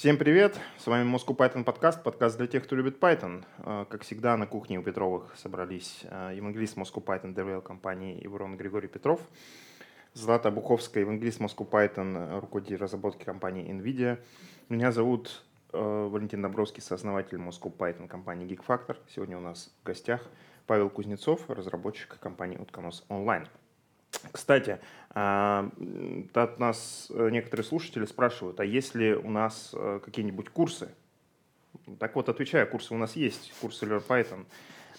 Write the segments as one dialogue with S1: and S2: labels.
S1: Всем привет! С вами Moscow Python подкаст, подкаст для тех, кто любит Python. Э, как всегда, на кухне у Петровых собрались э, евангелист Moscow Python DevRel компании Иврон Григорий Петров, Злата Буховская, евангелист Moscow Python, руководитель разработки компании NVIDIA. Меня зовут э, Валентин Добровский, сооснователь Moscow Python компании GeekFactor. Сегодня у нас в гостях Павел Кузнецов, разработчик компании Утконос Онлайн. Кстати, а, от нас э, некоторые слушатели спрашивают, а есть ли у нас э, какие-нибудь курсы? Так вот, отвечаю, курсы у нас есть, курсы Learn Python.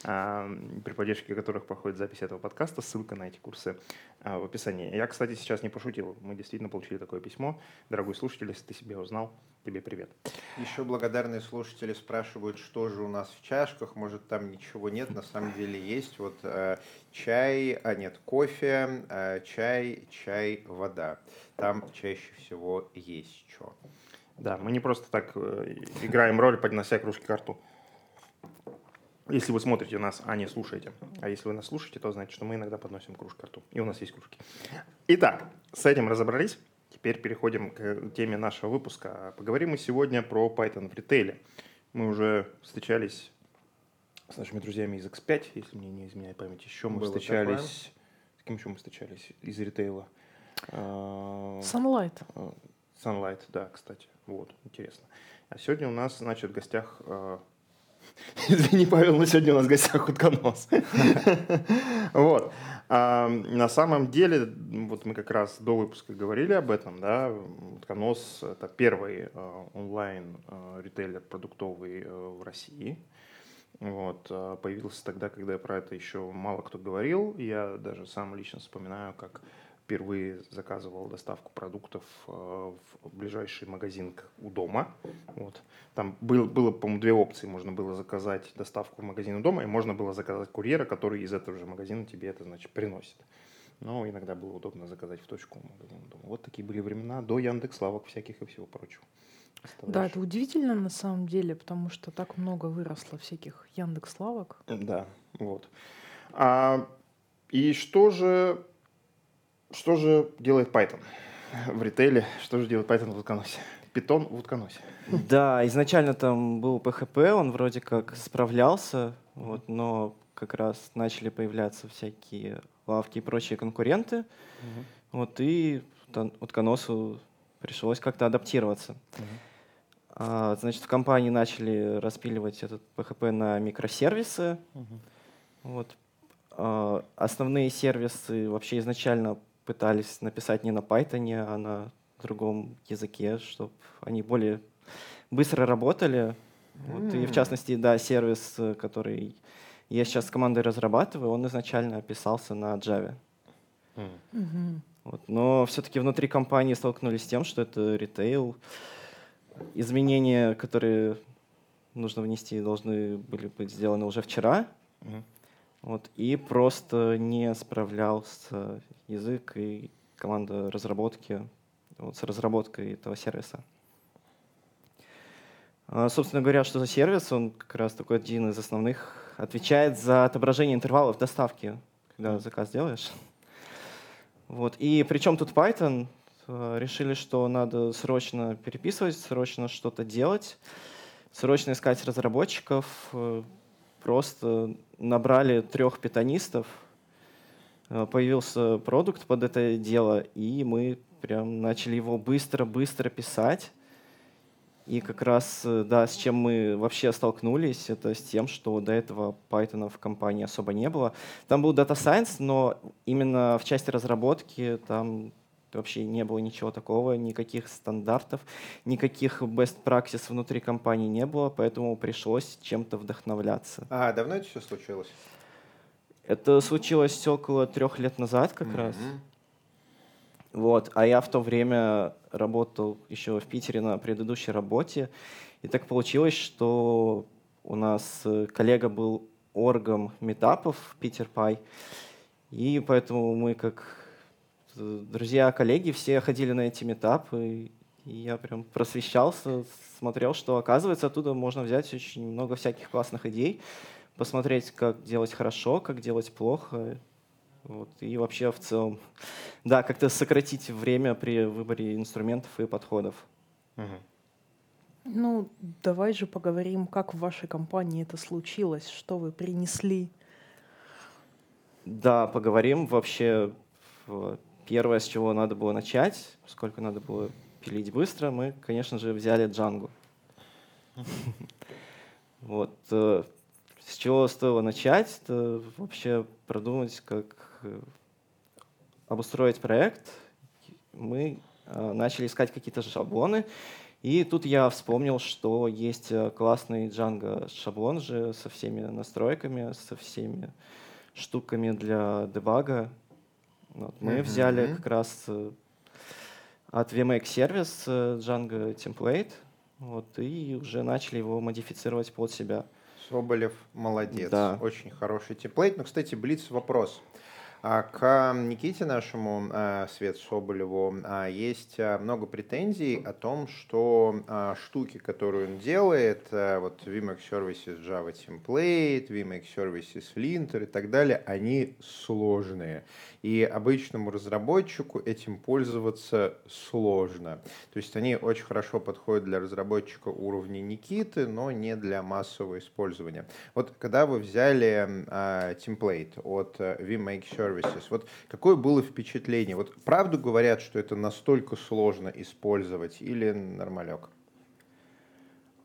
S1: При поддержке которых проходит запись этого подкаста. Ссылка на эти курсы а, в описании. Я, кстати, сейчас не пошутил. Мы действительно получили такое письмо. Дорогой слушатель, если ты себя узнал, тебе привет.
S2: Еще благодарные слушатели спрашивают, что же у нас в чашках. Может, там ничего нет. На самом деле есть вот э, чай, а нет, кофе, э, чай, чай, вода. Там чаще всего есть что.
S1: Да, мы не просто так э, играем роль, поднося кружки к рту. Если вы смотрите нас, а не слушаете. А если вы нас слушаете, то значит, что мы иногда подносим кружку к рту. И у нас есть кружки. Итак, с этим разобрались. Теперь переходим к теме нашего выпуска. Поговорим мы сегодня про Python в ритейле. Мы уже встречались с нашими друзьями из X5, если мне не изменяет память. Еще мы Было встречались... Такое. С кем еще мы встречались из ритейла?
S3: А, Sunlight.
S1: Sunlight, да, кстати. Вот, интересно. А сегодня у нас, значит, в гостях а, Извини, Павел, но сегодня у нас в гостях утконос. Вот. А, на самом деле, вот мы как раз до выпуска говорили об этом, да, утконос – это первый а, онлайн а, продуктовый в России. Вот. Появился тогда, когда про это еще мало кто говорил. Я даже сам лично вспоминаю, как впервые заказывал доставку продуктов э, в ближайший магазин у дома. Вот. Там был, было, по-моему, две опции. Можно было заказать доставку в магазин у дома, и можно было заказать курьера, который из этого же магазина тебе это, значит, приносит. Но иногда было удобно заказать в точку магазина дома. Вот такие были времена до Яндекс Лавок всяких и всего прочего.
S3: Да, это удивительно на самом деле, потому что так много выросло всяких Яндекс Лавок.
S1: Да, вот. А, и что же что же делает Python в ритейле? Что же делает Python в утконосе? Питон в утконосе.
S4: Да, изначально там был PHP, он вроде как справлялся, вот, но как раз начали появляться всякие лавки и прочие конкуренты. Угу. Вот, и утконосу пришлось как-то адаптироваться. Угу. А, значит, в компании начали распиливать этот PHP на микросервисы. Угу. Вот. А, основные сервисы вообще изначально пытались написать не на Python, а на другом языке, чтобы они более быстро работали. Вот, И в частности, да, сервис, который я сейчас с командой разрабатываю, он изначально описался на Java. Mm. Вот, но все-таки внутри компании столкнулись с тем, что это ритейл. Изменения, которые нужно внести, должны были быть сделаны уже вчера. Mm. Вот, и просто не справлялся язык и команда разработки вот, с разработкой этого сервиса. А, собственно говоря, что за сервис? Он как раз такой один из основных. Отвечает за отображение интервалов доставки, когда заказ делаешь. Вот. И причем тут Python? А, решили, что надо срочно переписывать, срочно что-то делать, срочно искать разработчиков, э, просто набрали трех питанистов, э, появился продукт под это дело, и мы прям начали его быстро-быстро писать. И как раз, э, да, с чем мы вообще столкнулись, это с тем, что до этого Python в компании особо не было. Там был Data Science, но именно в части разработки там вообще не было ничего такого, никаких стандартов, никаких best practice внутри компании не было, поэтому пришлось чем-то вдохновляться.
S2: А давно это все случилось?
S4: Это случилось около трех лет назад как mm-hmm. раз. Вот, а я в то время работал еще в Питере на предыдущей работе, и так получилось, что у нас э, коллега был оргом метапов Питер Пай, и поэтому мы как друзья, коллеги, все ходили на эти метапы, и я прям просвещался, смотрел, что оказывается оттуда можно взять очень много всяких классных идей, посмотреть, как делать хорошо, как делать плохо, вот, и вообще в целом, да, как-то сократить время при выборе инструментов и подходов.
S1: Угу.
S3: Ну, давай же поговорим, как в вашей компании это случилось, что вы принесли.
S4: Да, поговорим. Вообще, первое, с чего надо было начать, поскольку надо было пилить быстро, мы, конечно же, взяли Django. Вот. э, С чего стоило начать, это вообще продумать, как э, обустроить проект. Мы э, начали искать какие-то шаблоны, и тут я вспомнил, что есть классный Django шаблон же со всеми настройками, со всеми штуками для дебага. Вот, мы взяли
S2: Мгм.
S4: как раз э, от VMake сервис э, Django template, вот, и уже начали его модифицировать под себя.
S2: Соболев молодец.
S4: Да.
S2: Очень хороший темплейт. Ну, кстати, Блиц вопрос. А К Никите нашему, а, Свет Соболеву, а, есть а, много претензий о том, что а, штуки, которые он делает, а, вот VMake Services Java Template, VMake Services Linter и так далее, они сложные. И обычному разработчику этим пользоваться сложно. То есть они очень хорошо подходят для разработчика уровня Никиты, но не для массового использования. Вот когда вы взяли темплейт от э, VMake Services, вот какое было впечатление? Вот правду говорят, что это настолько сложно использовать или нормалек?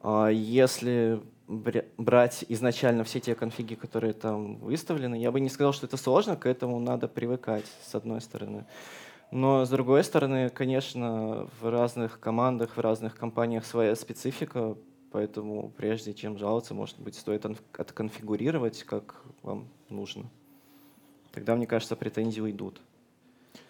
S4: А Если брать изначально все те конфиги, которые там выставлены, я бы не сказал, что это сложно, к этому надо привыкать, с одной стороны. Но с другой стороны, конечно, в разных командах, в разных компаниях своя специфика, поэтому прежде чем жаловаться, может быть, стоит онф- отконфигурировать, как вам нужно. Тогда, мне кажется, претензии уйдут.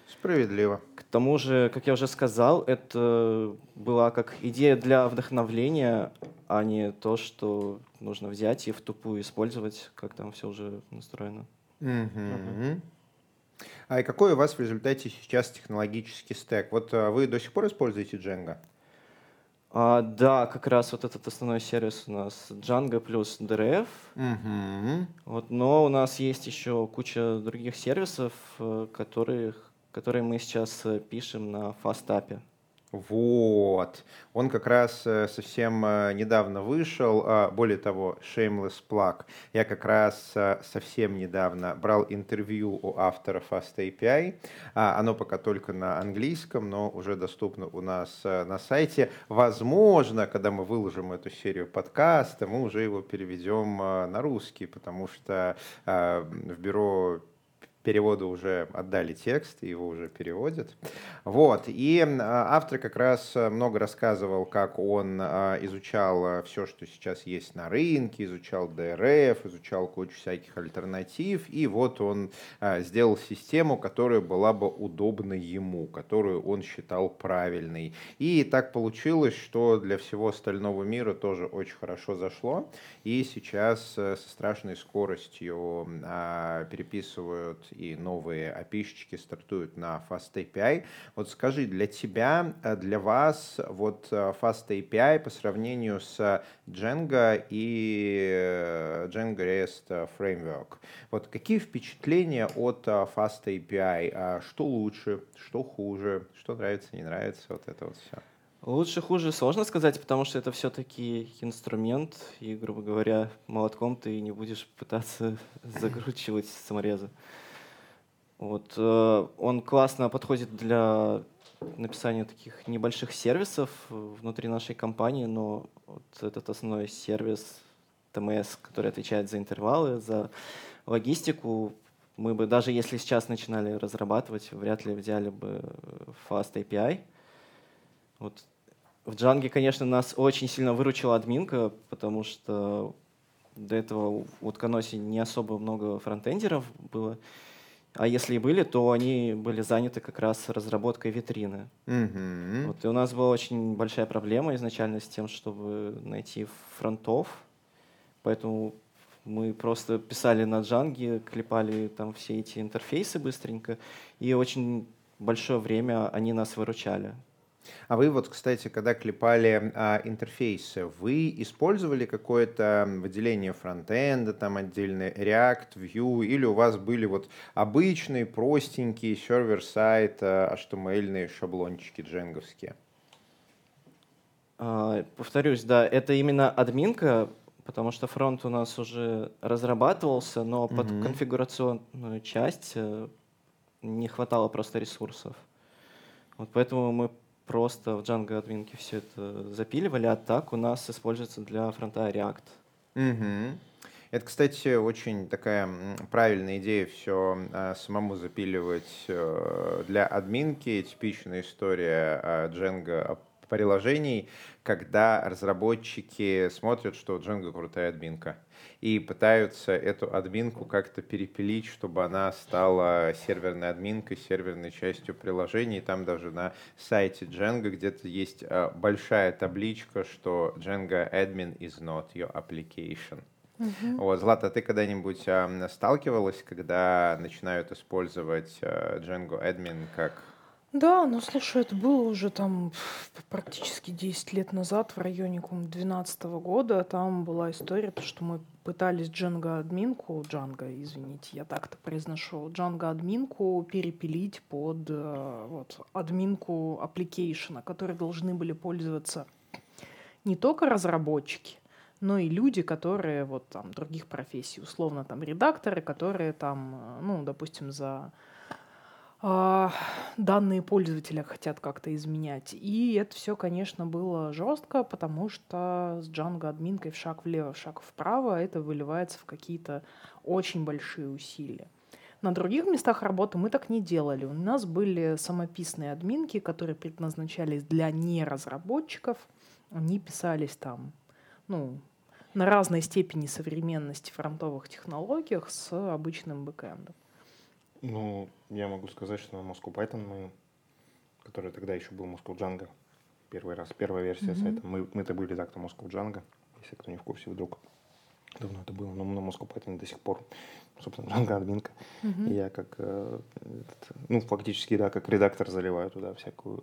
S2: Справедливо.
S4: К тому же, как я уже сказал, это была как идея для вдохновления, а не то, что нужно взять и в тупую использовать, как там все уже настроено.
S2: Мгм. А и какой у вас в результате сейчас технологический стек? Вот а, вы до сих пор используете Django?
S4: А, да, как раз вот этот основной сервис у нас Django плюс DRF.
S2: Мгм.
S4: Вот, но у нас есть еще куча других сервисов, э, которых, которые мы сейчас э, пишем на фастапе.
S2: Вот. Он как раз э, совсем э, недавно вышел. а, Более того, Shameless Plug. Я как раз э, совсем недавно брал интервью у автора Fast API. Оно пока только на английском, но уже доступно у нас на сайте. Возможно, когда мы выложим эту серию подкаста, мы уже его переведем на русский, потому что в бюро перевода уже отдали текст, его уже переводят. Вот. И а, автор как раз э, много рассказывал, как он а, изучал все, что сейчас есть на рынке, изучал ДРФ, изучал кучу всяких альтернатив, и вот он а, сделал систему, которая была бы удобна ему, которую он считал правильной. И так получилось, что для всего остального мира тоже очень хорошо зашло, и сейчас э, со страшной скоростью переписывают и новые API-щики стартуют на Fast API. Вот скажи, для тебя, э, для вас, вот э, Fast API по сравнению с Django и э, Django REST Framework, вот какие впечатления от Fast API? А Что лучше, что хуже, что нравится, не нравится, вот это вот все.
S4: Лучше, хуже сложно сказать, потому что это все-таки инструмент, и, грубо говоря, молотком ты не будешь пытаться закручивать саморезы. Вот, э, он классно подходит для написания таких небольших сервисов внутри нашей компании, но вот этот основной сервис ТМС, который отвечает за интервалы, за логистику, мы бы, даже если сейчас начинали разрабатывать, вряд ли взяли бы Fast API. Вот в Джанге, конечно, нас очень сильно выручила админка, потому что до этого в утконосе не особо много фронтендеров было. А если и были, то они были заняты как раз разработкой витрины.
S2: Мгм.
S4: Вот, и у нас была очень большая проблема изначально с тем, чтобы найти фронтов. Поэтому мы просто писали на джанге, клепали там все эти интерфейсы быстренько, и очень большое время они нас выручали.
S2: А вы вот, кстати, когда клепали а, интерфейсы, вы использовали какое-то выделение фронтенда, там отдельный React, Vue, или у вас были вот обычные, простенькие а, сервер-сайт, HTML-ные шаблончики дженговские?
S4: А, повторюсь, да, это именно админка, потому что фронт у нас уже разрабатывался, но под конфигурационную часть э, не хватало просто ресурсов. Вот поэтому мы просто в Django админке все это запиливали, а так у нас используется для фронта React.
S2: Мгм. Это, кстати, очень такая правильная идея все самому запиливать э, для админки. Типичная история э, Django приложений, когда разработчики смотрят, что у Django крутая админка, и пытаются эту админку как-то перепилить, чтобы она стала серверной админкой, серверной частью приложений. Там даже на сайте Django где-то есть э, большая табличка, что Django admin is not your application.
S3: Мгм.
S2: Вот, Злата, ты когда-нибудь ам, сталкивалась, когда начинают использовать э, Django admin как...
S3: Да, ну слушай, это было уже там практически 10 лет назад, в районе 2012 года. Там была история, то, что мы пытались Django админку, Django, извините, я так-то произношу, Django админку перепилить под э, вот, админку application а, которые должны были пользоваться не только разработчики, но и люди, которые вот там других профессий, условно там редакторы, которые там, э, ну, допустим, за данные пользователя хотят как-то изменять. И это все, конечно, было жестко, потому что с Django админкой в шаг влево, в шаг вправо это выливается в какие-то очень большие усилия. На других местах работы мы так не делали. У нас были самописные админки, которые предназначались для неразработчиков. Они писались там, ну, на разной степени современности фронтовых технологиях с обычным бэкэндом.
S1: Ну, я могу сказать, что на Moscow Python мы, который тогда еще был Moscow Django, первый раз, первая версия
S3: Мгм.
S1: сайта, мы, мы-то были так-то Moscow Django, если кто не в курсе вдруг. Давно это было, но на Moscow Python до сих пор, собственно, Django админка. И я как, э, этот, ну, фактически, да, как редактор заливаю туда всякую,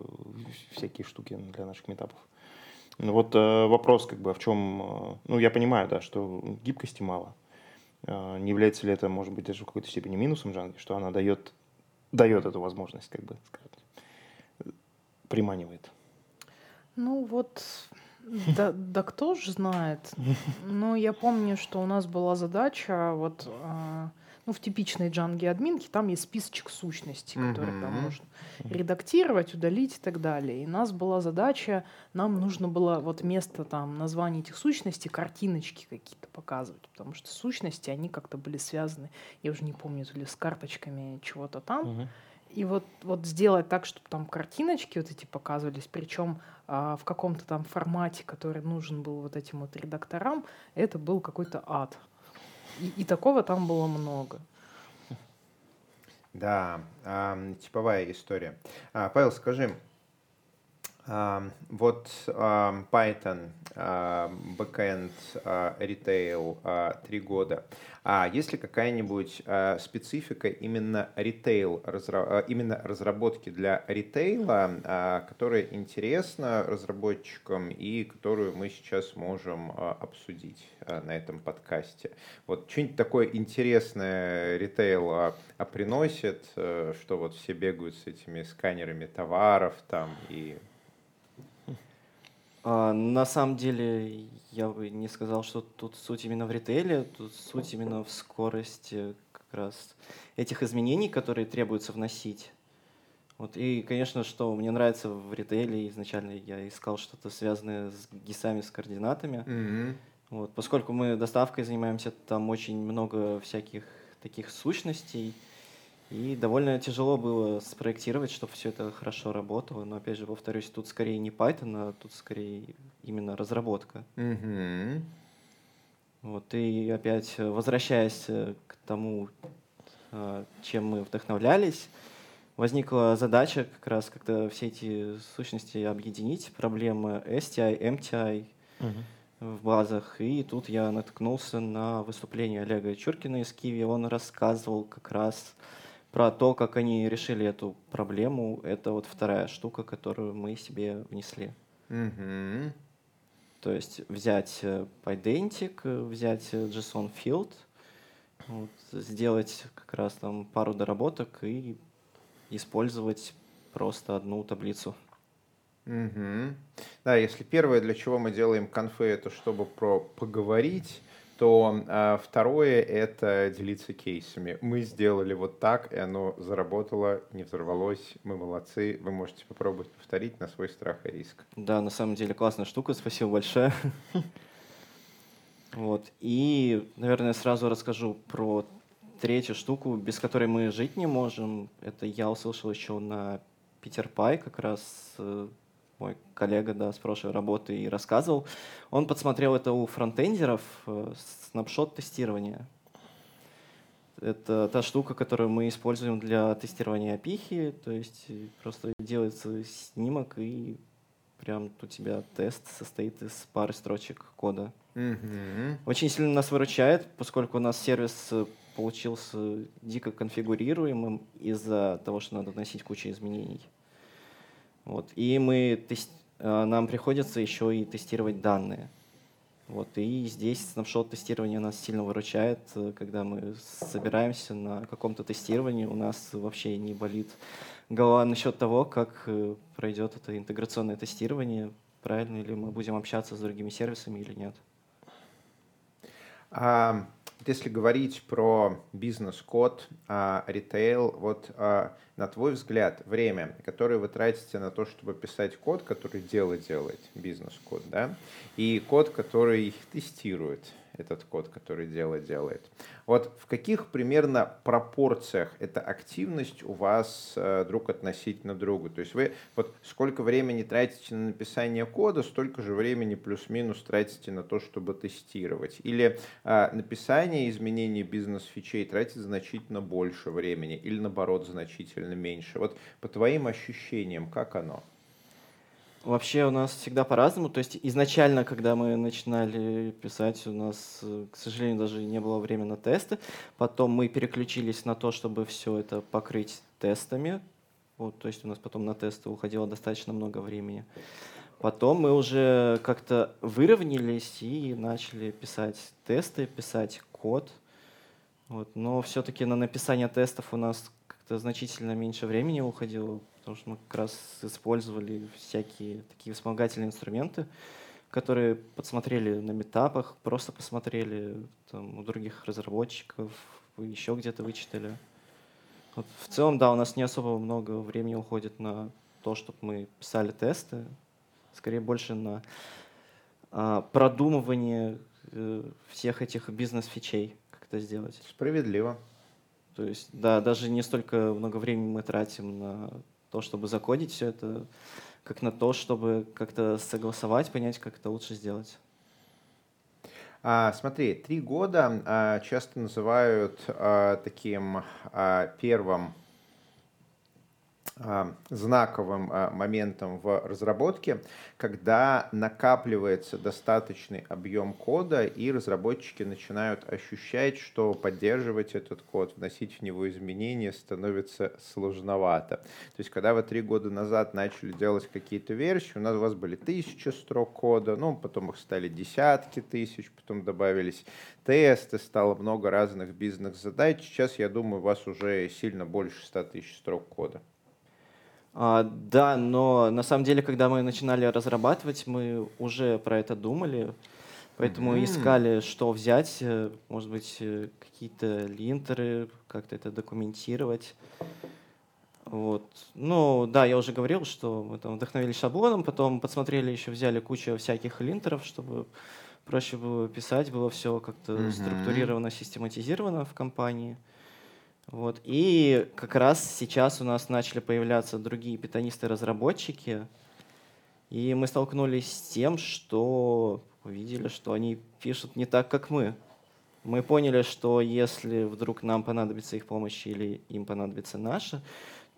S1: всякие штуки для наших метапов. Ну вот э, вопрос, как бы, а в чем, э, ну, я понимаю, да, что гибкости мало. Э, не является ли это, может быть, даже в какой-то степени минусом Django, что она дает, дает эту возможность, как бы сказать, приманивает.
S3: Ну вот, да, да кто ж знает. Ну, я помню, что у нас была задача, вот, а, ну, в типичной джанге админки там есть списочек сущностей, которые там
S2: Мгм.
S3: можно редактировать, удалить и так далее. И у нас была задача, нам нужно было вот вместо там названий этих сущностей картиночки какие-то показывать, потому что сущности, они как-то были связаны, я уже не помню, то ли с карточками чего-то там,
S1: Мгм.
S3: и вот, вот сделать так, чтобы там картиночки вот эти показывались, причем а, в каком-то там формате, который нужен был вот этим вот редакторам, это был какой-то ад. И, и такого там было много.
S2: Да, ам, типовая история. А, Павел, скажи, вот Python, backend, а, retail, а, три года. А есть ли какая-нибудь а, специфика именно ритейл, именно разработки для ритейла, которая интересна разработчикам и которую мы сейчас можем обсудить на этом подкасте? Вот что-нибудь такое интересное ритейл приносит, э, что вот все бегают с этими сканерами товаров там и...
S4: А, на самом деле, я бы не сказал, что тут суть именно в ритейле, тут суть именно в скорости как раз этих изменений, которые требуется вносить. Вот, и, конечно, что мне нравится в ритейле, изначально я искал что-то связанное с гисами, с координатами. Вот, поскольку мы доставкой занимаемся, там очень много всяких таких сущностей, и довольно тяжело было спроектировать, чтобы все это хорошо работало. Но опять же, повторюсь, тут скорее не Python, а тут скорее именно разработка.
S2: Мгм.
S4: Вот, и опять, э, возвращаясь э, к тому, э, чем мы вдохновлялись, возникла задача как раз как-то все эти сущности объединить, проблемы STI, MTI,
S1: Мгм.
S4: в базах. И тут я наткнулся на выступление Олега Чуркина из Киви. Он рассказывал как раз про то, как они решили эту проблему. Это вот вторая штука, которую мы себе внесли.
S2: Мгм.
S4: То есть взять э, Pydantic, э, взять э, JSON field, вот, сделать как раз там пару доработок и использовать просто одну таблицу.
S2: Мгм. Да, если первое, для чего мы делаем конфы, это чтобы про поговорить, то а, второе — это делиться кейсами. Мы сделали вот так, и оно заработало, не взорвалось. Мы молодцы. Вы можете попробовать повторить на свой страх и риск.
S4: Да, на самом деле классная штука, спасибо большое. Вот. И, наверное, сразу расскажу про третью штуку, без которой мы жить не можем. Это я услышал еще на Питер Пай, как раз э, мой коллега да, с прошлой работы и рассказывал. Он подсмотрел это у фронтендеров, э, снапшот тестирования. Это та штука, которую мы используем для тестирования API, то есть просто делается снимок, и прям у тебя тест состоит из пары строчек кода.
S2: Мгм.
S4: Очень сильно нас выручает, поскольку у нас сервис э, получился дико конфигурируемым из-за того, что надо вносить кучу изменений. Вот. И мы тес- э, нам приходится еще и тестировать данные. Вот. И здесь снапшот тестирования нас сильно выручает. Э, Когда мы собираемся на каком-то тестировании, у нас вообще не болит голова насчет того, как э, пройдет это интеграционное тестирование, правильно ли мы будем общаться с другими сервисами или нет.
S2: А, если говорить про бизнес-код, а, ритейл, вот а, на твой взгляд, время, которое вы тратите на то, чтобы писать код, который дело делает, бизнес-код, да, и код, который тестирует этот код, который дело делает. Вот в каких примерно пропорциях эта активность у вас э, друг относительно друга? То есть вы вот сколько времени тратите на написание кода, столько же времени плюс-минус тратите на то, чтобы тестировать. Или э, написание изменений бизнес-фичей тратит значительно больше времени, или наоборот значительно меньше. Вот по твоим ощущениям, как оно?
S4: Вообще у нас всегда по-разному. То есть изначально, когда мы начинали писать, у нас, э, к сожалению, даже не было времени на тесты. Потом мы переключились на то, чтобы все это покрыть тестами. Вот, то есть у нас потом на тесты уходило достаточно много времени. Потом мы уже как-то выровнялись и начали писать тесты, писать код. Вот. Но все-таки на написание тестов у нас как-то значительно меньше времени уходило, потому что мы как раз использовали всякие такие вспомогательные инструменты, которые подсмотрели на метапах, просто посмотрели там, у других разработчиков, еще где-то вычитали. Вот в целом, да, у нас не особо много времени уходит на то, чтобы мы писали тесты, скорее больше на а, продумывание э, всех этих бизнес-фичей, как это сделать.
S2: Справедливо.
S4: То есть, да, даже не столько много времени мы тратим на то, чтобы закодить все это, как на то, чтобы как-то согласовать, понять, как это лучше сделать.
S2: А, смотри, три года а, часто называют а, таким а, первым знаковым а, моментом в разработке, когда накапливается достаточный объем кода, и разработчики начинают ощущать, что поддерживать этот код, вносить в него изменения становится сложновато. То есть, когда вы три года назад начали делать какие-то версии, у нас у вас были тысячи строк кода, ну, потом их стали десятки тысяч, потом добавились тесты, стало много разных бизнес-задач. Сейчас, я думаю, у вас уже сильно больше 100 тысяч строк кода.
S4: А, да, но на самом деле, когда мы начинали разрабатывать, мы уже про это думали, поэтому
S2: Мгм.
S4: искали, что взять, э, может быть, э, какие-то линтеры, как-то это документировать. Вот. Ну, да, я уже говорил, что мы там вдохновились шаблоном, потом подсмотрели, еще взяли кучу всяких линтеров, чтобы проще было писать, было все как-то
S2: Мгм.
S4: структурировано, систематизировано в компании. Вот. И как раз сейчас у нас начали появляться другие питонисты-разработчики, и мы столкнулись с тем, что увидели, что они пишут не так, как мы. Мы поняли, что если вдруг нам понадобится их помощь или им понадобится наша,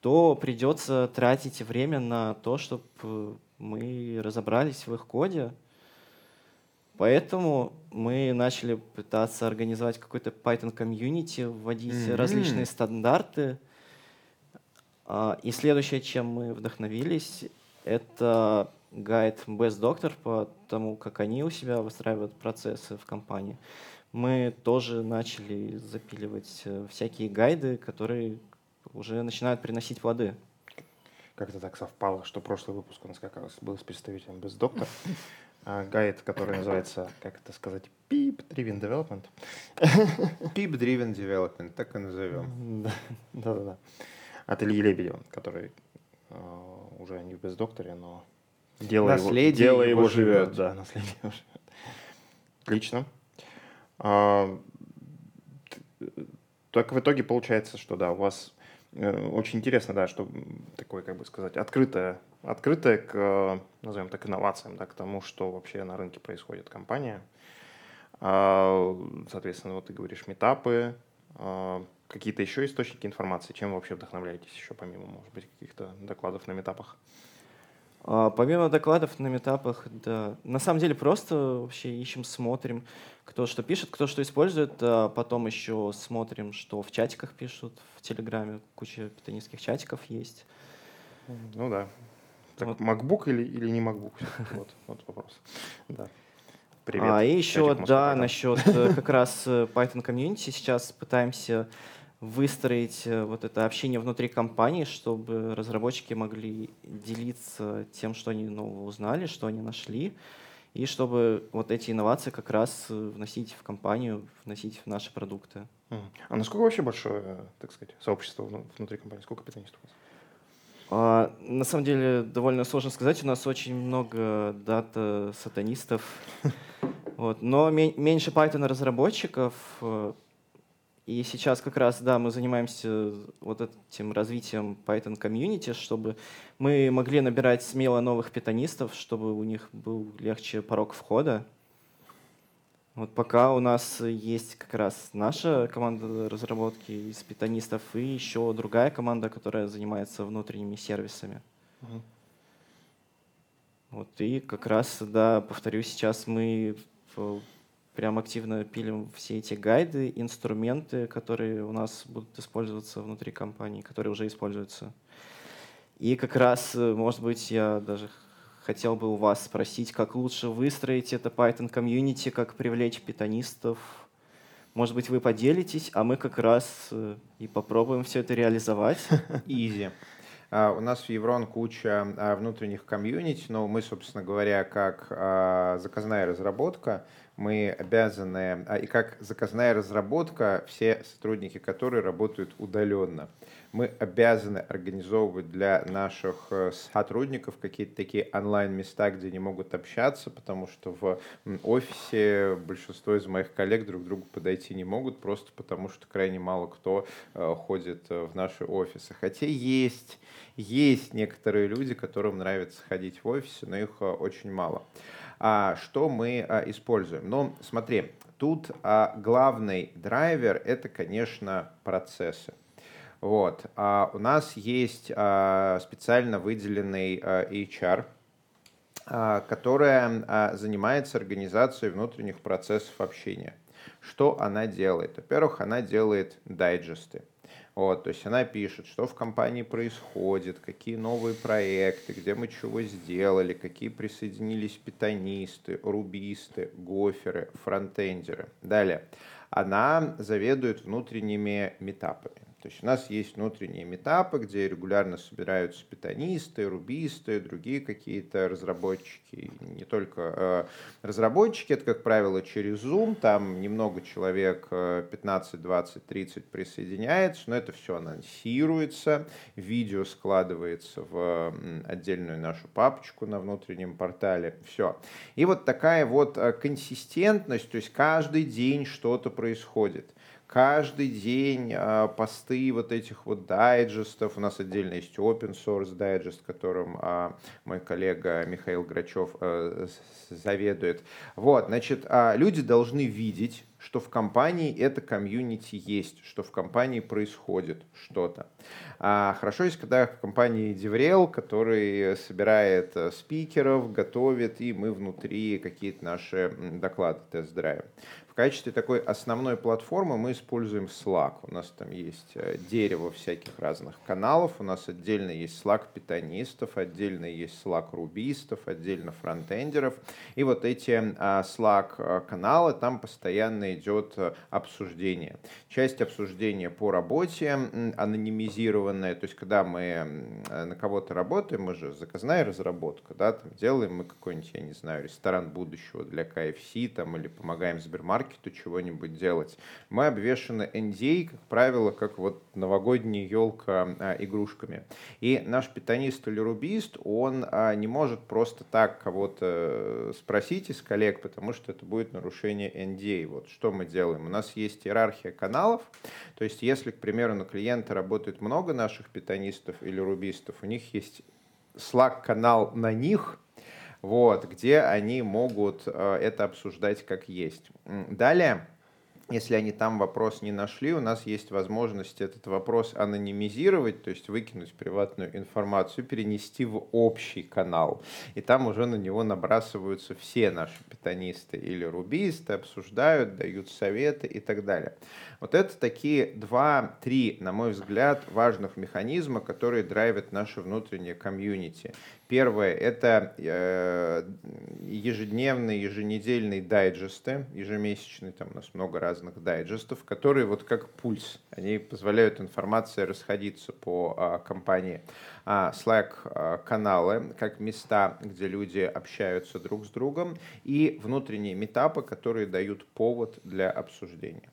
S4: то придется тратить время на то, чтобы мы разобрались в их коде. Поэтому мы начали пытаться организовать какой-то Python комьюнити, вводить
S2: Мгм.
S4: различные стандарты. А, И следующее, чем мы вдохновились, это гайд Best Doctor по тому, как они у себя выстраивают процессы в компании. Мы тоже начали запиливать э, всякие гайды, которые уже начинают приносить плоды.
S1: как-то так совпало, что прошлый выпуск у нас как раз был с представителем без доктора. А, гайд, который называется, как это сказать, PIP Driven Development.
S2: PIP Driven Development, так и назовем.
S1: Да-да-да. От Ильи Лебедева, который э, уже не в бездокторе, но дело
S2: наследие
S1: его, дело
S2: его,
S1: его
S2: живет.
S1: живет. Да, наследие его живет. Отлично. А, так в итоге получается, что да, у вас э, очень интересно, да, что такое, как бы сказать, открытое, открытое к, назовем так, инновациям, да, к тому, что вообще на рынке происходит компания. А, соответственно, вот ты говоришь метапы, а, какие-то еще источники информации, чем вы вообще вдохновляетесь еще помимо, может быть, каких-то докладов на метапах?
S4: А, помимо докладов на метапах, да, на самом деле просто вообще ищем, смотрим, кто что пишет, кто что использует, а потом еще смотрим, что в чатиках пишут, в Телеграме куча питанистских чатиков есть.
S1: Ну да. Так,
S4: Вот.
S1: MacBook или, или не MacBook? Вот, вот вопрос. Да. Привет.
S4: А, и еще, да, насчет э, как раз э, Python комьюнити сейчас пытаемся выстроить э, вот это общение внутри компании, чтобы разработчики могли делиться тем, что они нового узнали, что они нашли, и чтобы вот эти инновации как раз вносить в компанию, вносить в наши продукты.
S1: А насколько вообще большое, так сказать, сообщество вну- внутри компании? Сколько питанистов у вас?
S4: А, на самом деле довольно сложно сказать. У нас очень много дата-сатанистов. Вот. Но ме- меньше Python разработчиков. э, И сейчас как раз, да, мы занимаемся вот этим развитием Python комьюнити, чтобы мы могли набирать смело новых питанистов, чтобы у них был легче порог входа. Вот пока у нас есть как раз наша команда разработки из питанистов и еще другая команда, которая занимается внутренними сервисами.
S1: Мгм.
S4: Вот и как раз, да, повторю, сейчас мы в- прям активно пилим все эти гайды, инструменты, которые у нас будут использоваться внутри компании, которые уже используются. И как раз, э, может быть, я даже хотел бы у вас спросить, как лучше выстроить это Python комьюнити, как привлечь питанистов. Может быть, вы поделитесь, а мы как раз э, и попробуем все это реализовать.
S2: Изи. А, У нас в Еврон куча а, внутренних комьюнити, но мы, собственно говоря, как а, заказная разработка, мы обязаны, а, и как заказная разработка, все сотрудники, которые работают удаленно, мы обязаны организовывать для наших э, сотрудников какие-то такие онлайн-места, где они могут общаться, потому что в офисе большинство из моих коллег друг к другу подойти не могут, просто потому что крайне мало кто э, ходит э, в наши офисы. Хотя есть, есть некоторые люди, которым нравится ходить в офисе, но их очень мало. А что мы а, используем? Ну, смотри, тут а, главный драйвер это, конечно, процессы. Вот. У нас есть специально выделенный HR, которая занимается организацией внутренних процессов общения. Что она делает? Во-первых, она делает дайджесты. Вот, то есть она пишет, что в компании происходит, какие новые проекты, где мы чего сделали, какие присоединились питанисты, рубисты, гоферы, фронтендеры. Далее. Она заведует внутренними метапами. То есть у нас есть внутренние метапы, где регулярно собираются питанисты, рубисты, другие какие-то разработчики. Не только э, разработчики, это, как правило, через Zoom, там немного человек, э, 15, 20, 30 присоединяется, но это все анонсируется, видео складывается в отдельную нашу папочку на внутреннем портале, все. И вот такая вот э, консистентность, то есть каждый день что-то происходит каждый день э, посты вот этих вот дайджестов. У нас отдельно есть open source дайджест, которым э, мой коллега Михаил Грачев с- заведует. Вот, значит, э, люди должны видеть, что в компании это комьюнити есть, что в компании происходит что-то. А хорошо есть, когда в компании DevRel, который собирает э, спикеров, готовит, и мы внутри какие-то наши доклады тест-драйвим. В качестве такой основной платформы мы используем Slack. У нас там есть э, дерево всяких разных каналов, у нас отдельно есть Slack питонистов, отдельно есть Slack рубистов, отдельно фронтендеров. И вот эти а, Slack э, каналы, там постоянно идет э, обсуждение. Часть обсуждения по работе анонимизированная, то есть когда мы на кого-то работаем, мы же заказная разработка, да, там делаем мы какой-нибудь, я не знаю, ресторан будущего для KFC там, или помогаем Сбермаркету чего-нибудь делать. Мы обвешаны NDA, как правило, как вот новогодняя елка а, игрушками. И наш питанист или рубист, он а, не может просто так кого-то э, спросить из коллег, потому что это будет нарушение NDA. Вот что мы делаем? У нас есть иерархия каналов, то есть если, к примеру, на клиента работает много наших питанистов или рубистов, у них есть Slack-канал на них, вот, где они могут э, это обсуждать как есть. Далее, если они там вопрос не нашли, у нас есть возможность этот вопрос анонимизировать, то есть выкинуть приватную информацию, перенести в общий канал. И там уже на него набрасываются все наши питанисты или рубисты, обсуждают, дают советы и так далее. Вот это такие два-три, на мой взгляд, важных механизма, которые драйвят наше внутреннее комьюнити. Первое – это э, ежедневные, еженедельные дайджесты, ежемесячные, там у нас много разных дайджестов, которые вот как пульс, они позволяют информации расходиться по а, компании. А, Slack-каналы, как места, где люди общаются друг с другом, и внутренние метапы, которые дают повод для обсуждения.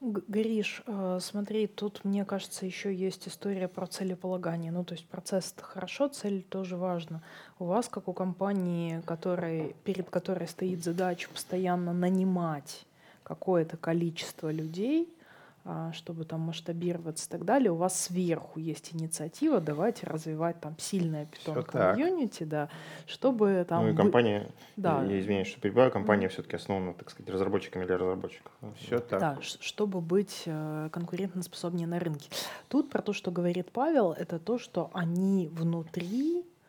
S3: Гриш, э, смотри, тут, мне кажется, еще есть история про целеполагание. Ну, то есть процесс это хорошо, цель тоже важно. У вас, как у компании, которой, перед которой стоит задача постоянно нанимать какое-то количество людей, чтобы там масштабироваться и так далее, у вас сверху есть инициатива, давайте развивать там сильное питон комьюнити, да, чтобы там...
S1: Ну и компания, да. я извиняюсь, что перебиваю, компания mm. все-таки основана, так сказать, разработчиками для разработчиков.
S2: Все так.
S3: Да, чтобы быть э, конкурентоспособнее на рынке. Тут про то, что говорит Павел, это то, что они внутри а,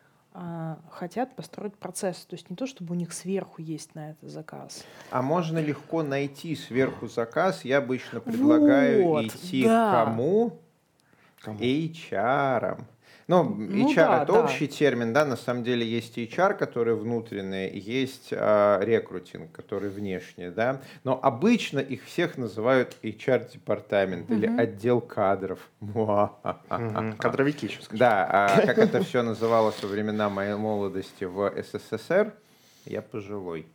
S3: хотят построить процесс. То есть не то, чтобы у них сверху есть на это заказ.
S2: А можно легко найти сверху заказ. Я обычно предлагаю вот, идти да. к кому? кому? HR. Ну, ну HR да, это да. общий термин, да, на самом деле есть HR, который внутренний, есть а, рекрутинг, который внешний, да, но обычно их всех называют HR-департамент угу. или отдел кадров.
S1: Кадровики еще скажу.
S2: Да, а как это все называлось во времена моей молодости в СССР, я пожилой.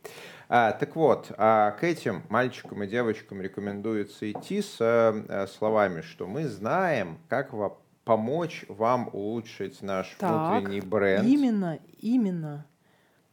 S2: А, так вот, а к этим мальчикам и девочкам рекомендуется идти с а, словами, что мы знаем, как вам помочь вам улучшить наш так, внутренний бренд.
S3: Именно, именно.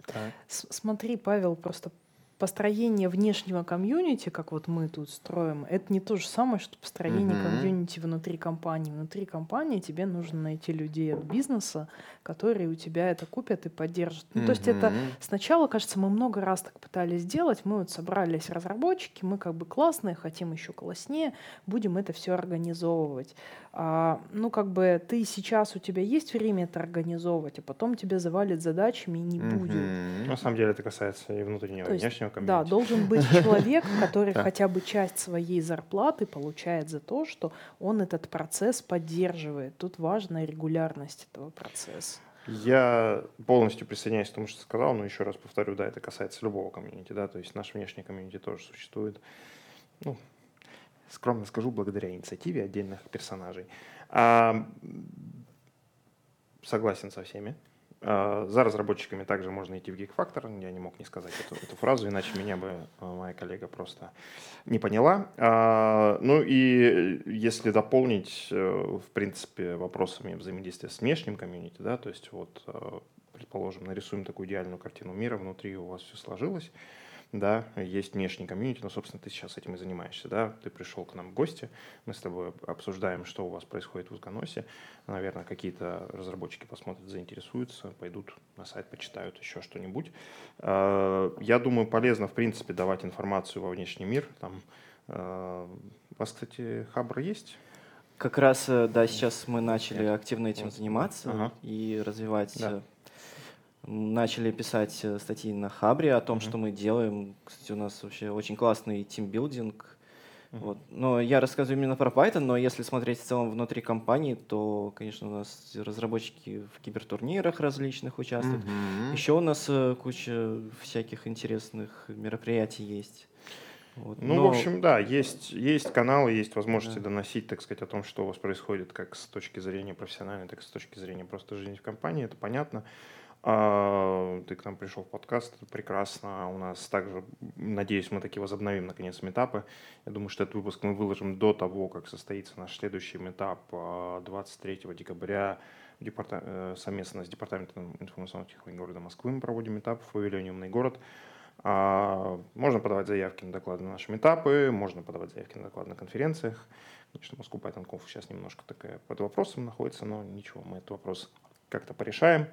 S3: Так. Смотри, Павел, просто построение внешнего комьюнити, как вот мы тут строим, это не то же самое, что построение mm-hmm. комьюнити внутри компании. Внутри компании тебе нужно найти людей от бизнеса, которые у тебя это купят и поддержат. Ну, mm-hmm. То есть это сначала, кажется, мы много раз так пытались сделать. Мы вот собрались разработчики, мы как бы классные, хотим еще класснее, будем это все организовывать. А, ну, как бы ты сейчас у тебя есть время это организовывать, а потом тебе завалит задачами и не mm-hmm. будет.
S1: На самом деле это касается и внутреннего, и внешнего комьюнити.
S3: Да, должен быть человек, который хотя бы часть своей зарплаты получает за то, что он этот процесс поддерживает. Тут важна регулярность этого процесса.
S1: Я полностью присоединяюсь к тому, что сказал, но еще раз повторю, да, это касается любого комьюнити, да, то есть наш внешний комьюнити тоже существует. Ну, скромно скажу, благодаря инициативе отдельных персонажей. А, согласен со всеми. А, за разработчиками также можно идти в Geek Я не мог не сказать эту, эту фразу, иначе меня бы а, моя коллега просто не поняла. А, ну и если дополнить, э, в принципе, вопросами взаимодействия с внешним комьюнити, да, то есть вот, предположим, нарисуем такую идеальную картину мира, внутри у вас все сложилось, да, есть внешний комьюнити, но, собственно, ты сейчас этим и занимаешься, да, ты пришел к нам в гости, мы с тобой обсуждаем, что у вас происходит в Утконосе, наверное, какие-то разработчики посмотрят, заинтересуются, пойдут на сайт, почитают еще что-нибудь. А, я думаю, полезно, в принципе, давать информацию во внешний мир, там, а, у вас, кстати, Хабр есть?
S4: Как раз, э, да, сейчас мы начали активно этим заниматься ага. и развивать да. Начали писать э, статьи на Хабре о том,
S1: Мгм.
S4: что мы делаем. Кстати, у нас вообще очень классный тимбилдинг.
S1: Мгм.
S4: Вот. Но я рассказываю именно про Python, но если смотреть в целом внутри компании, то, конечно, у нас разработчики в кибертурнирах различных участвуют.
S2: Мгм.
S4: Еще у нас э, куча всяких интересных мероприятий есть. Вот.
S1: Ну,
S4: Но-
S1: в общем, да, есть, есть каналы, есть возможности
S4: Да.
S1: доносить, так сказать, о том, что у вас происходит как с точки зрения профессиональной, так и с точки зрения просто жизни в компании, это понятно. А, Ты к нам пришел в подкаст, прекрасно. У нас также, надеюсь, мы таки возобновим, наконец, метапы. Я думаю, что этот выпуск мы выложим до того, как состоится наш следующий метап а, 23 декабря департа- э, совместно с Департаментом информационных технологий города Москвы мы проводим метап в павильоне «Умный город». А, Можно подавать заявки на доклады на наши метапы, можно подавать заявки на доклады на конференциях. Конечно, Москву Python сейчас немножко такая под вопросом находится, но ничего, мы этот вопрос как-то порешаем.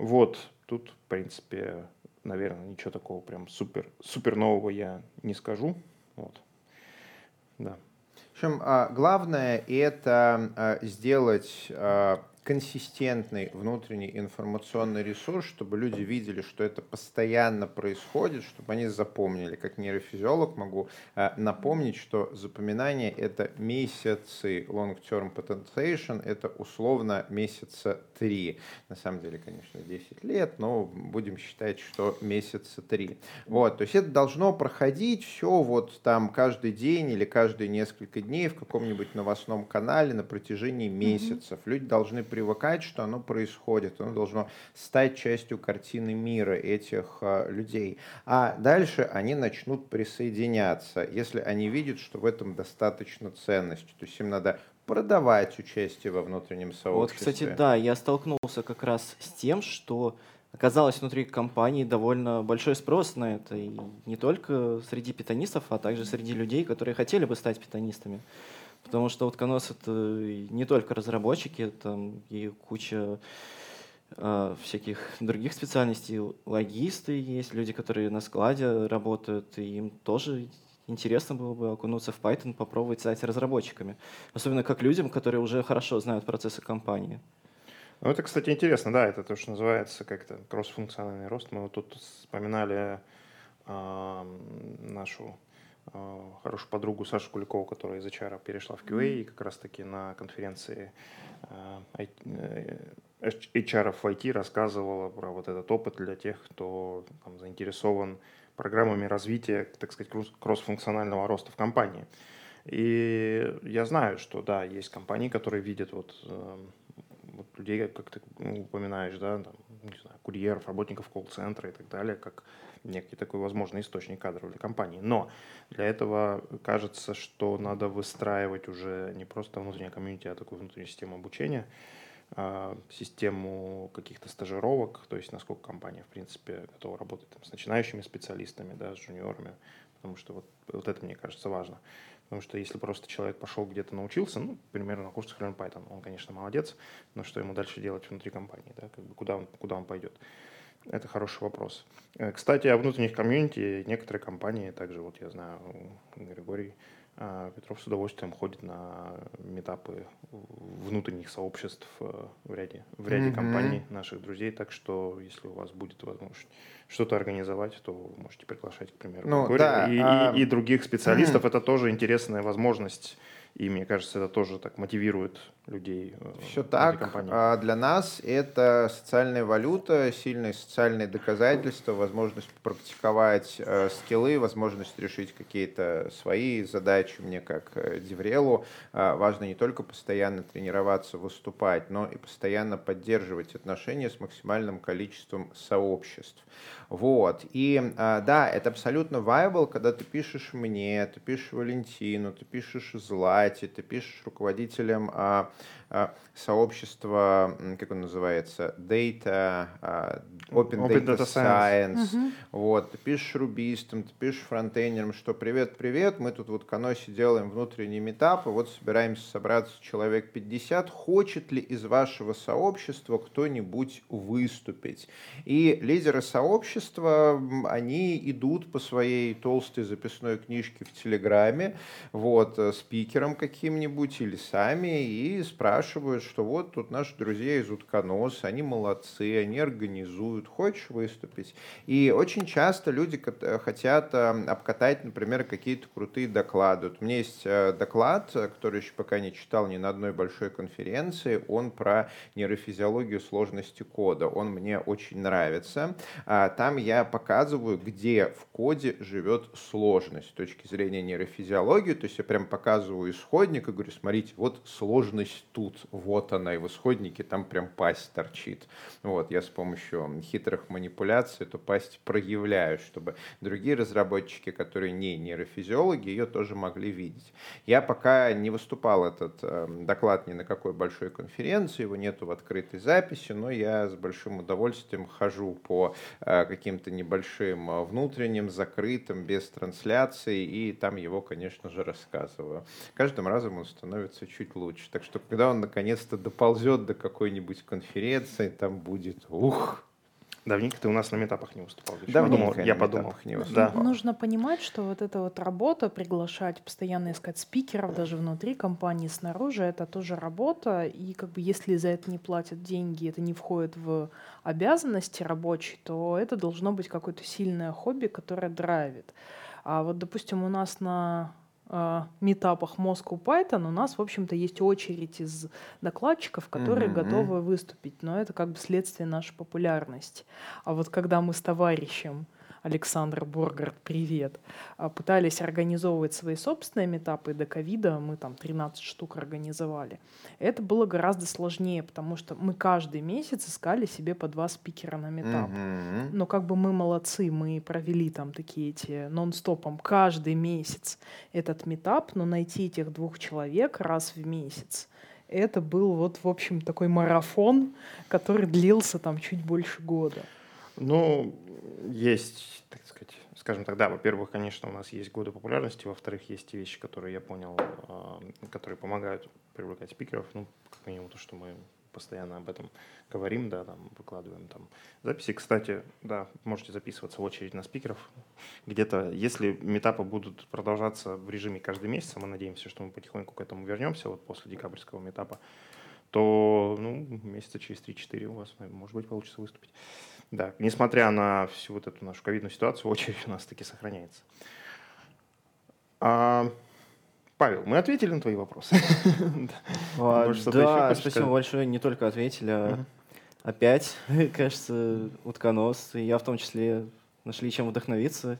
S1: Вот, тут, в принципе, наверное, ничего такого прям супер, супер нового я не скажу. Вот. Да.
S2: В общем, а, главное это а, сделать а, консистентный внутренний информационный ресурс, чтобы люди видели, что это постоянно происходит, чтобы они запомнили. Как нейрофизиолог могу а, напомнить, что запоминание — это месяцы long-term potentiation, это условно месяца три. На самом деле, конечно, 10 лет, но будем считать, что месяца три. Вот, то есть это должно проходить все вот там каждый день или каждые несколько дней в каком-нибудь новостном канале на протяжении месяцев. Люди должны привыкать, что оно происходит, оно должно стать частью картины мира этих а, людей. А дальше они начнут присоединяться, если они видят, что в этом достаточно ценности. То есть им надо продавать участие во внутреннем сообществе.
S4: Вот, кстати, да, я столкнулся как раз с тем, что оказалось внутри компании довольно большой спрос на это. И не только среди питанистов, а также среди людей, которые хотели бы стать питанистами. Потому что утконос — это не только разработчики, там и куча э, всяких других специальностей. Логисты есть, люди, которые на складе работают, и им тоже интересно было бы окунуться в Python, попробовать стать разработчиками. Особенно как людям, которые уже хорошо знают процессы компании.
S1: Ну, это, кстати, интересно, да, это то, что называется как-то кроссфункциональный рост. Мы вот тут вспоминали а, нашу хорошую подругу Сашу Куликову, которая из HR перешла в QA, и как раз-таки на конференции ай- э, HR в IT рассказывала про вот этот опыт для тех, кто там, заинтересован программами развития, так сказать, кросс- кроссфункционального роста в компании. И я знаю, что да, есть компании, которые видят вот, вот людей, как ты ну, упоминаешь, да, там, не знаю, курьеров, работников колл-центра и так далее, как некий такой возможный источник кадров для компании. Но для этого кажется, что надо выстраивать уже не просто внутреннее комьюнити, а такую внутреннюю систему обучения, а, систему каких-то стажировок, то есть насколько компания, в принципе, готова работать там, с начинающими специалистами, да, с жуниорами, потому что вот, вот это, мне кажется, важно. Потому что если просто человек пошел где-то научился, ну, к на курсах Learn Python, он, конечно, молодец, но что ему дальше делать внутри компании, да, как бы куда он, куда он пойдет? Это хороший вопрос. Э, Кстати, о внутренних комьюнити некоторые компании, также вот я знаю, Григорий а, Петров с удовольствием ходит на метапы внутренних сообществ э, в ряде, в ряде
S2: Мгм.
S1: компаний наших друзей, так что если у вас будет возможность что-то организовать, то можете приглашать, к примеру,
S2: Ну,
S1: Григория
S2: да,
S1: и, и-
S2: а-
S1: и других специалистов. Это тоже интересная возможность, и мне кажется, это тоже так мотивирует людей. э,
S2: Все так. А Для нас это социальная валюта, сильные социальные доказательства, возможность практиковать э, скиллы, возможность решить какие-то свои задачи. Мне как э, Деврелу э, важно не только постоянно тренироваться, выступать, но и постоянно поддерживать отношения с максимальным количеством сообществ. Вот. И а, да, это абсолютно viable, когда ты пишешь мне, ты пишешь Валентину, ты пишешь Злате, ты пишешь руководителям а, а, сообщества, как он называется, Data, а, Open,
S1: Open
S2: Data,
S1: Data Science.
S2: Science. Вот, ты пишешь рубистам, ты пишешь фронтендерам, что привет-привет, мы тут вот в Каносе делаем внутренний метап, и вот собираемся собраться человек 50, хочет ли из вашего сообщества кто-нибудь выступить? И лидеры сообщества, они идут по своей толстой записной книжке в Телеграме, вот, э, спикером каким-нибудь или сами и спрашивают, что вот тут наши друзья из Утконос, они молодцы, они организуют, хочешь выступить? И очень часто люди хотят э, обкатать, например, какие-то крутые доклады. Вот у меня есть э, доклад, который еще пока не читал ни на одной большой конференции, он про нейрофизиологию сложности кода. Он мне очень нравится. А, там я показываю, где в коде живет сложность с точки зрения нейрофизиологии. То есть я прям показываю исходник и говорю, смотрите, вот сложность тут, вот она, и в исходнике там прям пасть торчит. Вот, я с помощью хитрых манипуляций эту пасть проявляю, чтобы другие разработчики, которые не нейрофизиологи, ее тоже могли видеть. Я пока не выступал этот э, доклад ни на какой большой конференции, его нету в открытой записи, но я с большим удовольствием хожу по э, каким-то небольшим э, внутренним, закрытым, без трансляции, и там его, конечно же, рассказываю. Каждым разом он становится чуть лучше. Так что, когда он наконец-то доползет до какой-нибудь конференции, там будет ух,
S1: Давненько ты у нас на метапах не выступал.
S2: Давненько
S1: я подумал.
S3: Не выступал. Да. Нужно понимать, что вот эта вот работа, приглашать, постоянно искать спикеров даже внутри компании, снаружи, это тоже работа. И как бы если за это не платят деньги, это не входит в обязанности рабочие, то это должно быть какое-то сильное хобби, которое драйвит. А вот, допустим, у нас на э, метапах Moscow Python у нас, в общем-то, есть очередь из докладчиков, которые mm-hmm. готовы выступить, но это как бы следствие нашей популярности. А вот когда мы с товарищем Александр Боргард, привет, а, пытались организовывать свои собственные метапы до ковида, мы там 13 штук организовали. Это было гораздо сложнее, потому что мы каждый месяц искали себе по два спикера на метап. Mm-hmm. Но как бы мы молодцы, мы провели там такие эти нон-стопом каждый месяц этот метап, но найти этих двух человек раз в месяц, это был вот, в общем, такой марафон, который длился там чуть больше года.
S1: Ну, есть, так сказать, скажем так, да, во-первых, конечно, у нас есть годы популярности, во-вторых, есть вещи, которые я понял, а, которые помогают привлекать спикеров, ну, как минимум то, что мы постоянно об этом говорим, да, там выкладываем там записи. Кстати, да, можете записываться в очередь на спикеров. Где-то, если метапы будут продолжаться в режиме каждый месяц, а мы надеемся, что мы потихоньку к этому вернемся, вот после декабрьского метапа, то ну, месяца через 3-4 у вас, может быть, получится выступить. Да, несмотря на всю вот эту нашу ковидную ситуацию, очередь у нас таки сохраняется. А, Павел, мы ответили на твои вопросы?
S4: А, да, спасибо большое. Не только ответили, а опять, кажется, утконос. И я в том числе нашли чем вдохновиться.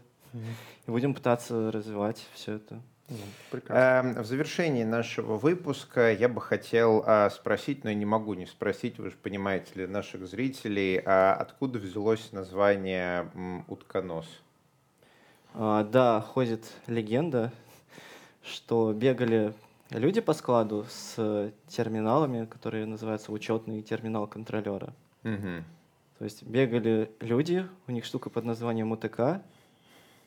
S4: И будем пытаться развивать все это.
S2: Ну, прекрасно. Эм, в завершении нашего выпуска я бы хотел а, спросить, но я не могу не спросить, вы же понимаете, для наших зрителей, а откуда взялось название утконос?
S4: А, да, ходит легенда, что бегали люди по складу с терминалами, которые называются учетный терминал контролера. Угу. То есть бегали люди, у них штука под названием УТК,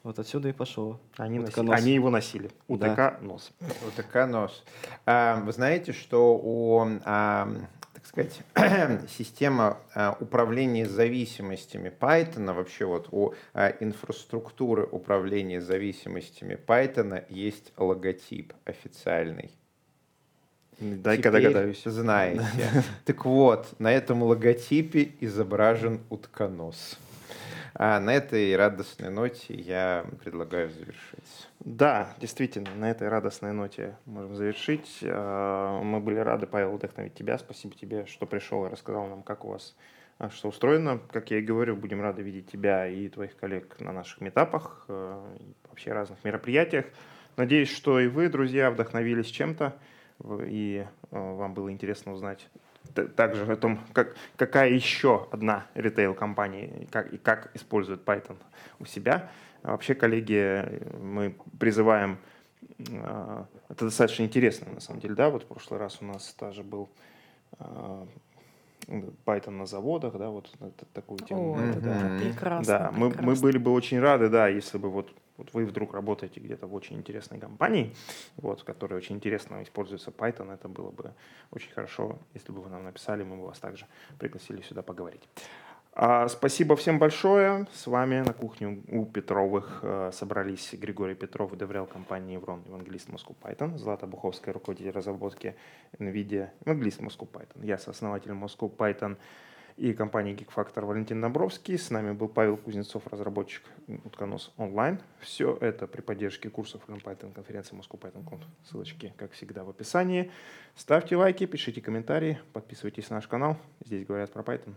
S4: вот отсюда и пошел.
S1: Они, носи... Они его носили. УТК да. нос.
S2: УТК нос. А, вы знаете, что у, а, так сказать, система а, управления зависимостями Python, вообще вот у а, инфраструктуры управления зависимостями Python есть логотип официальный.
S1: Дай-ка догадаюсь.
S2: знаете. Так вот, на этом логотипе изображен утконос. А на этой радостной ноте я предлагаю завершить.
S1: Да, действительно, на этой радостной ноте можем завершить. А, мы были рады, Павел, вдохновить тебя. Спасибо тебе, что пришел и рассказал нам, как у вас а, что устроено. Как я и говорю, будем рады видеть тебя и твоих коллег на наших метапах, а, вообще разных мероприятиях. Надеюсь, что и вы, друзья, вдохновились чем-то, и вам было интересно узнать также о том, как, какая еще одна ритейл-компания как, и как использует Python у себя. Вообще, коллеги, мы призываем... А, это достаточно интересно, на самом деле, да, вот в прошлый раз у нас даже был а, Python на заводах, да, вот это, такую тему.
S3: О, это, да, прекрасно.
S1: Да,
S3: прекрасно.
S1: Мы, мы были бы очень рады, да, если бы вот вот вы вдруг работаете где-то в очень интересной компании, вот, в которой очень интересно используется Python, это было бы очень хорошо, если бы вы нам написали, мы бы вас также пригласили сюда поговорить. А, спасибо всем большое. С вами на кухне у Петровых э, собрались Григорий Петров, доверял компании Еврон, евангелист Moscow Python, Злата Буховская, руководитель разработки NVIDIA, евангелист Moscow Python. Я сооснователь Moscow Python и компании Geek Factor Валентин Добровский. С нами был Павел Кузнецов, разработчик Утконос онлайн. Все это при поддержке курсов Python конференции Moscow Python Conf. Ссылочки, как всегда, в описании. Ставьте лайки, пишите комментарии, подписывайтесь на наш канал. Здесь говорят про Python.